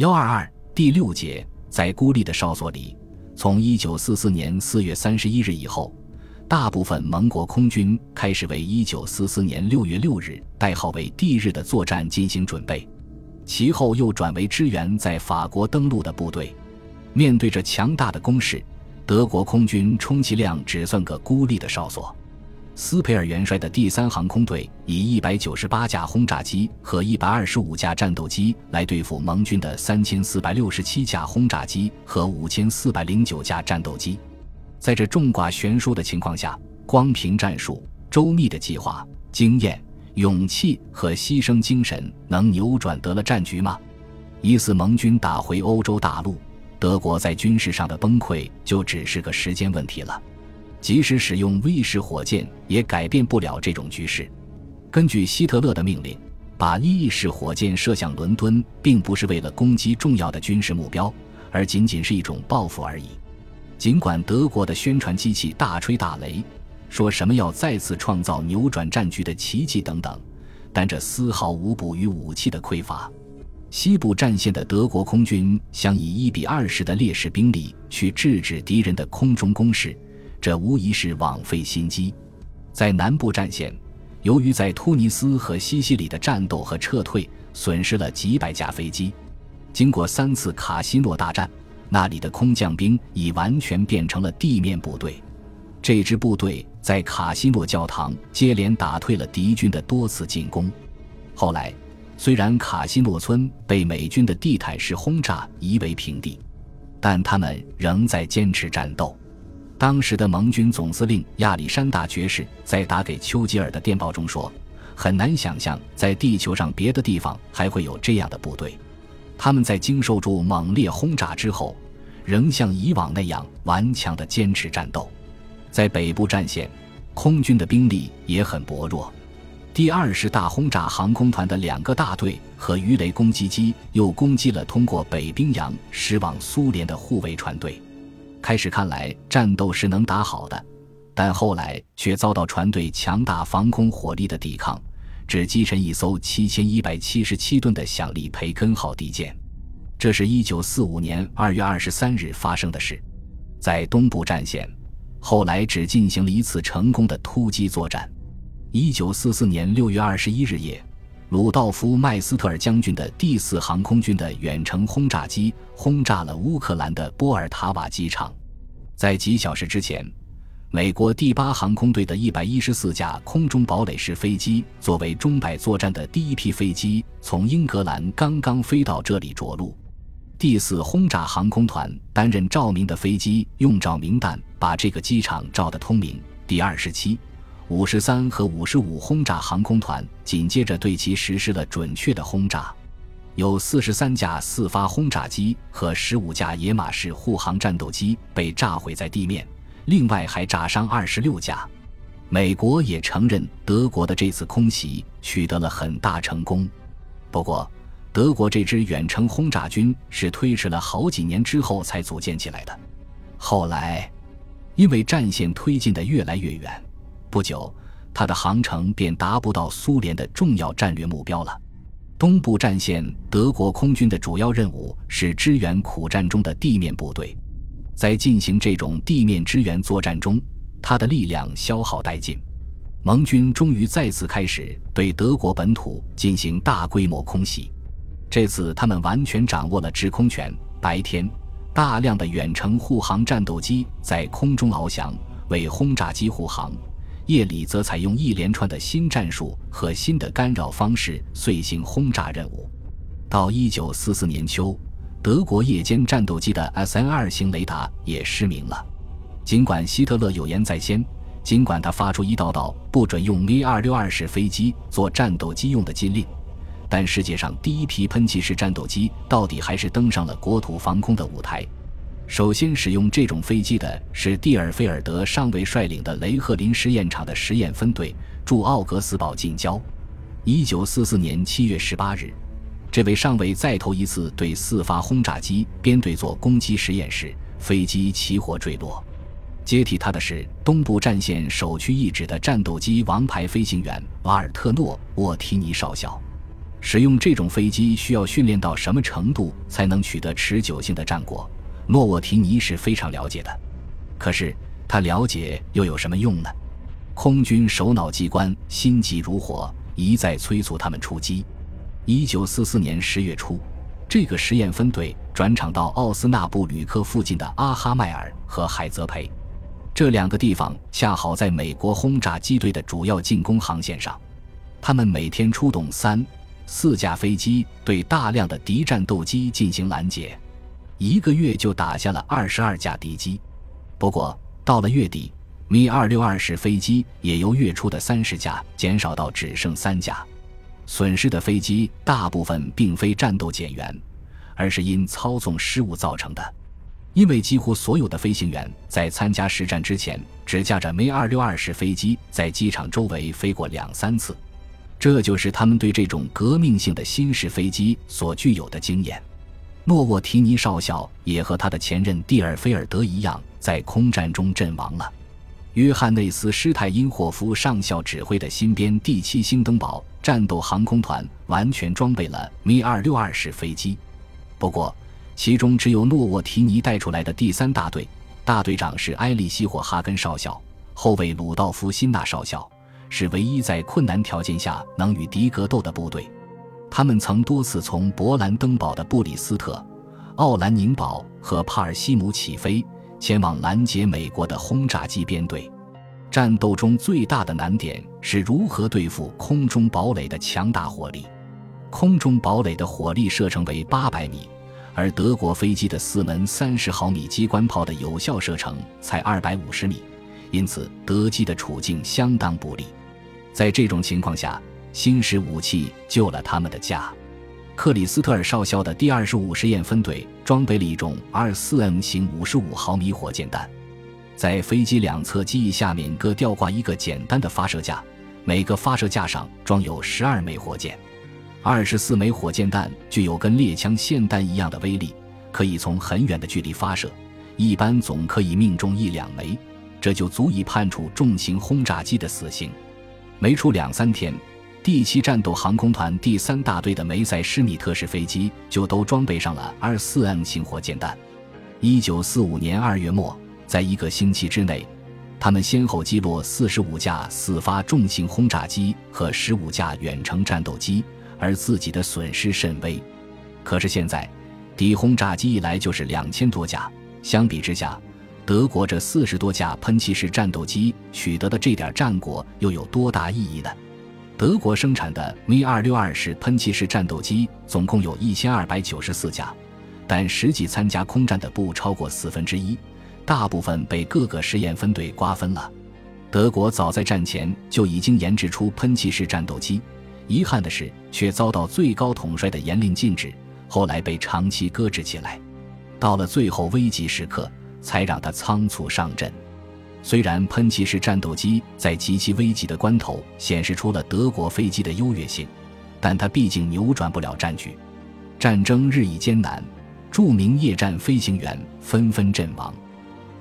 幺二二第六节，在孤立的哨所里，从一九四四年四月三十一日以后，大部分盟国空军开始为一九四四年六月六日代号为 D 日的作战进行准备，其后又转为支援在法国登陆的部队。面对着强大的攻势，德国空军充其量只算个孤立的哨所。斯佩尔元帅的第三航空队以一百九十八架轰炸机和一百二十五架战斗机来对付盟军的三千四百六十七架轰炸机和五千四百零九架战斗机。在这众寡悬殊的情况下，光凭战术、周密的计划、经验、勇气和牺牲精神，能扭转得了战局吗？一次盟军打回欧洲大陆，德国在军事上的崩溃就只是个时间问题了。即使使用 V 式火箭，也改变不了这种局势。根据希特勒的命令，把 E 式火箭射向伦敦，并不是为了攻击重要的军事目标，而仅仅是一种报复而已。尽管德国的宣传机器大吹大擂，说什么要再次创造扭转战局的奇迹等等，但这丝毫无补于武器的匮乏。西部战线的德国空军想以一比二十的劣势兵力去制止敌人的空中攻势。这无疑是枉费心机。在南部战线，由于在突尼斯和西西里的战斗和撤退，损失了几百架飞机。经过三次卡西诺大战，那里的空降兵已完全变成了地面部队。这支部队在卡西诺教堂接连打退了敌军的多次进攻。后来，虽然卡西诺村被美军的地毯式轰炸夷为平地，但他们仍在坚持战斗。当时的盟军总司令亚历山大爵士在打给丘吉尔的电报中说：“很难想象在地球上别的地方还会有这样的部队，他们在经受住猛烈轰炸之后，仍像以往那样顽强地坚持战斗。”在北部战线，空军的兵力也很薄弱。第二十大轰炸航空团的两个大队和鱼雷攻击机又攻击了通过北冰洋驶往苏联的护卫船队。开始看来战斗是能打好的，但后来却遭到船队强大防空火力的抵抗，只击沉一艘七千一百七十七吨的响力培根号敌舰。这是一九四五年二月二十三日发生的事。在东部战线，后来只进行了一次成功的突击作战。一九四四年六月二十一日夜。鲁道夫·麦斯特尔将军的第四航空军的远程轰炸机轰炸了乌克兰的波尔塔瓦机场。在几小时之前，美国第八航空队的一百一十四架空中堡垒式飞机作为中摆作战的第一批飞机从英格兰刚刚飞到这里着陆。第四轰炸航空团担任照明的飞机用照明弹把这个机场照得通明。第二十七。五十三和五十五轰炸航空团紧接着对其实施了准确的轰炸，有四十三架四发轰炸机和十五架野马式护航战斗机被炸毁在地面，另外还炸伤二十六架。美国也承认德国的这次空袭取得了很大成功，不过德国这支远程轰炸军是推迟了好几年之后才组建起来的。后来，因为战线推进的越来越远。不久，它的航程便达不到苏联的重要战略目标了。东部战线，德国空军的主要任务是支援苦战中的地面部队。在进行这种地面支援作战中，他的力量消耗殆尽。盟军终于再次开始对德国本土进行大规模空袭。这次，他们完全掌握了制空权。白天，大量的远程护航战斗机在空中翱翔，为轰炸机护航。夜里则采用一连串的新战术和新的干扰方式遂行轰炸任务。到一九四四年秋，德国夜间战斗机的 S N 二型雷达也失明了。尽管希特勒有言在先，尽管他发出一道道不准用 V 二六二式飞机做战斗机用的禁令，但世界上第一批喷气式战斗机到底还是登上了国土防空的舞台。首先使用这种飞机的是蒂尔菲尔德上尉率领的雷赫林实验场的实验分队，驻奥格斯堡近郊。一九四四年七月十八日，这位上尉再头一次对四发轰炸机编队做攻击实验时，飞机起火坠落。接替他的是东部战线首屈一指的战斗机王牌飞行员瓦尔特诺·沃提尼少校。使用这种飞机需要训练到什么程度才能取得持久性的战果？诺沃提尼是非常了解的。可是他了解又有什么用呢？空军首脑机关心急如火，一再催促他们出击。一九四四年十月初，这个实验分队转场到奥斯纳布吕克附近的阿哈迈尔和海泽培，这两个地方恰好在美国轰炸机队的主要进攻航线上。他们每天出动三。四架飞机对大量的敌战斗机进行拦截，一个月就打下了二十二架敌机。不过到了月底，米二六二式飞机也由月初的三十架减少到只剩三架。损失的飞机大部分并非战斗减员，而是因操纵失误造成的。因为几乎所有的飞行员在参加实战之前，只驾着米二六二式飞机在机场周围飞过两三次。这就是他们对这种革命性的新式飞机所具有的经验。诺沃提尼少校也和他的前任蒂尔菲尔德一样，在空战中阵亡了。约翰内斯施泰因霍夫上校指挥的新编第七星登堡战斗航空团完全装备了米二六二式飞机，不过其中只有诺沃提尼带出来的第三大队，大队长是埃利希霍哈根少校，后卫鲁道夫辛纳少校。是唯一在困难条件下能与敌格斗的部队，他们曾多次从勃兰登堡的布里斯特、奥兰宁堡和帕尔西姆起飞，前往拦截美国的轰炸机编队。战斗中最大的难点是如何对付空中堡垒的强大火力。空中堡垒的火力射程为八百米，而德国飞机的四门三十毫米机关炮的有效射程才二百五十米，因此德机的处境相当不利。在这种情况下，新式武器救了他们的家。克里斯特尔少校的第二十五实验分队装备了一种 R4M 型五十五毫米火箭弹，在飞机两侧机翼下面各吊挂一个简单的发射架，每个发射架上装有十二枚火箭。二十四枚火箭弹具有跟猎枪霰弹一样的威力，可以从很远的距离发射，一般总可以命中一两枚，这就足以判处重型轰炸机的死刑。没出两三天，第七战斗航空团第三大队的梅塞施米特式飞机就都装备上了 R4M 型火箭弹。一九四五年二月末，在一个星期之内，他们先后击落四十五架四发重型轰炸机和十五架远程战斗机，而自己的损失甚微。可是现在，敌轰炸机一来就是两千多架，相比之下。德国这四十多架喷气式战斗机取得的这点战果又有多大意义呢？德国生产的 Mi 二六二式喷气式战斗机总共有一千二百九十四架，但实际参加空战的不超过四分之一，大部分被各个实验分队瓜分了。德国早在战前就已经研制出喷气式战斗机，遗憾的是却遭到最高统帅的严令禁止，后来被长期搁置起来。到了最后危急时刻。才让他仓促上阵。虽然喷气式战斗机在极其危急的关头显示出了德国飞机的优越性，但它毕竟扭转不了战局。战争日益艰难，著名夜战飞行员纷纷阵亡。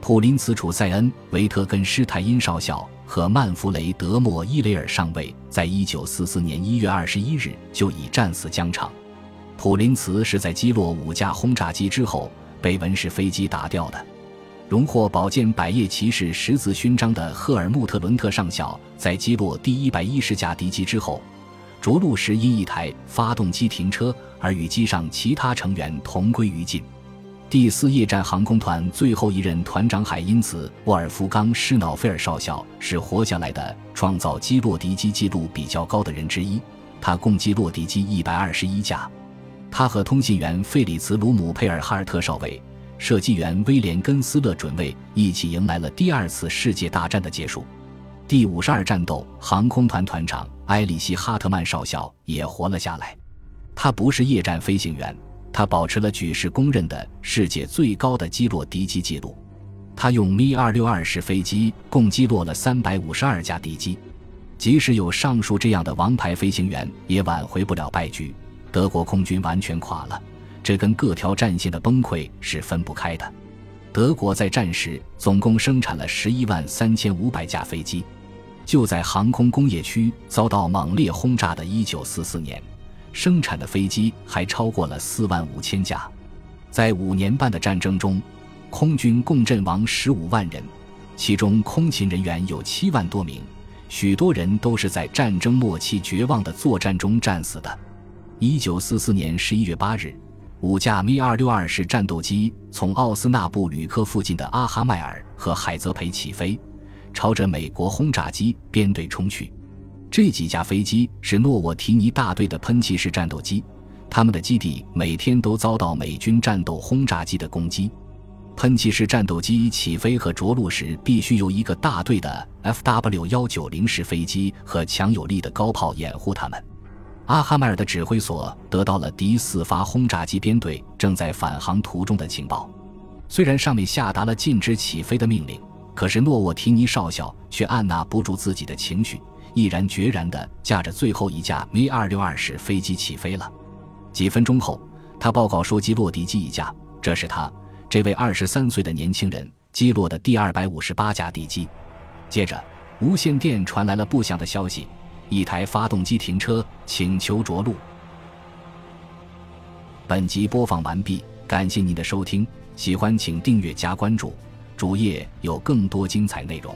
普林茨·楚塞恩、维特根施泰因少校和曼弗雷德·莫伊雷尔上尉，在一九四四年一月二十一日就已战死疆场。普林茨是在击落五架轰炸机之后被文氏飞机打掉的。荣获宝剑百叶骑士十字勋章的赫尔穆特·伦特上校，在击落第一百一十架敌机之后，着陆时因一台发动机停车而与机上其他成员同归于尽。第四夜战航空团最后一任团长海因茨·沃尔夫冈·施瑙菲尔少校是活下来的，创造击落敌机记录比较高的人之一。他共击落敌机一百二十一架。他和通信员费里茨·鲁姆佩尔哈尔特少尉。射击员威廉·根斯勒准尉一起迎来了第二次世界大战的结束。第五十二战斗航空团团长埃里希·哈特曼少校也活了下来。他不是夜战飞行员，他保持了举世公认的世界最高的击落敌机记录。他用米二六二式飞机共击落了三百五十二架敌机。即使有上述这样的王牌飞行员，也挽回不了败局。德国空军完全垮了。这跟各条战线的崩溃是分不开的。德国在战时总共生产了十一万三千五百架飞机。就在航空工业区遭到猛烈轰炸的1944年，生产的飞机还超过了四万五千架。在五年半的战争中，空军共阵亡十五万人，其中空勤人员有七万多名，许多人都是在战争末期绝望的作战中战死的。一九四四年十一月八日，五架 Mi 二六二式战斗机从奥斯纳布吕克附近的阿哈迈尔和海泽培起飞，朝着美国轰炸机编队冲去。这几架飞机是诺沃提尼大队的喷气式战斗机，他们的基地每天都遭到美军战斗轰炸机的攻击。喷气式战斗机起飞和着陆时，必须由一个大队的 Fw 幺九零式飞机和强有力的高炮掩护他们。阿哈迈尔的指挥所得到了第四发轰炸机编队正在返航途中的情报，虽然上面下达了禁止起飞的命令，可是诺沃提尼少校却按捺不住自己的情绪，毅然决然地驾着最后一架 V 二六二式飞机起飞了。几分钟后，他报告说击落敌机一架，这是他这位二十三岁的年轻人击落的第二百五十八架敌机。接着，无线电传来了不祥的消息。一台发动机停车，请求着陆。本集播放完毕，感谢您的收听，喜欢请订阅加关注，主页有更多精彩内容。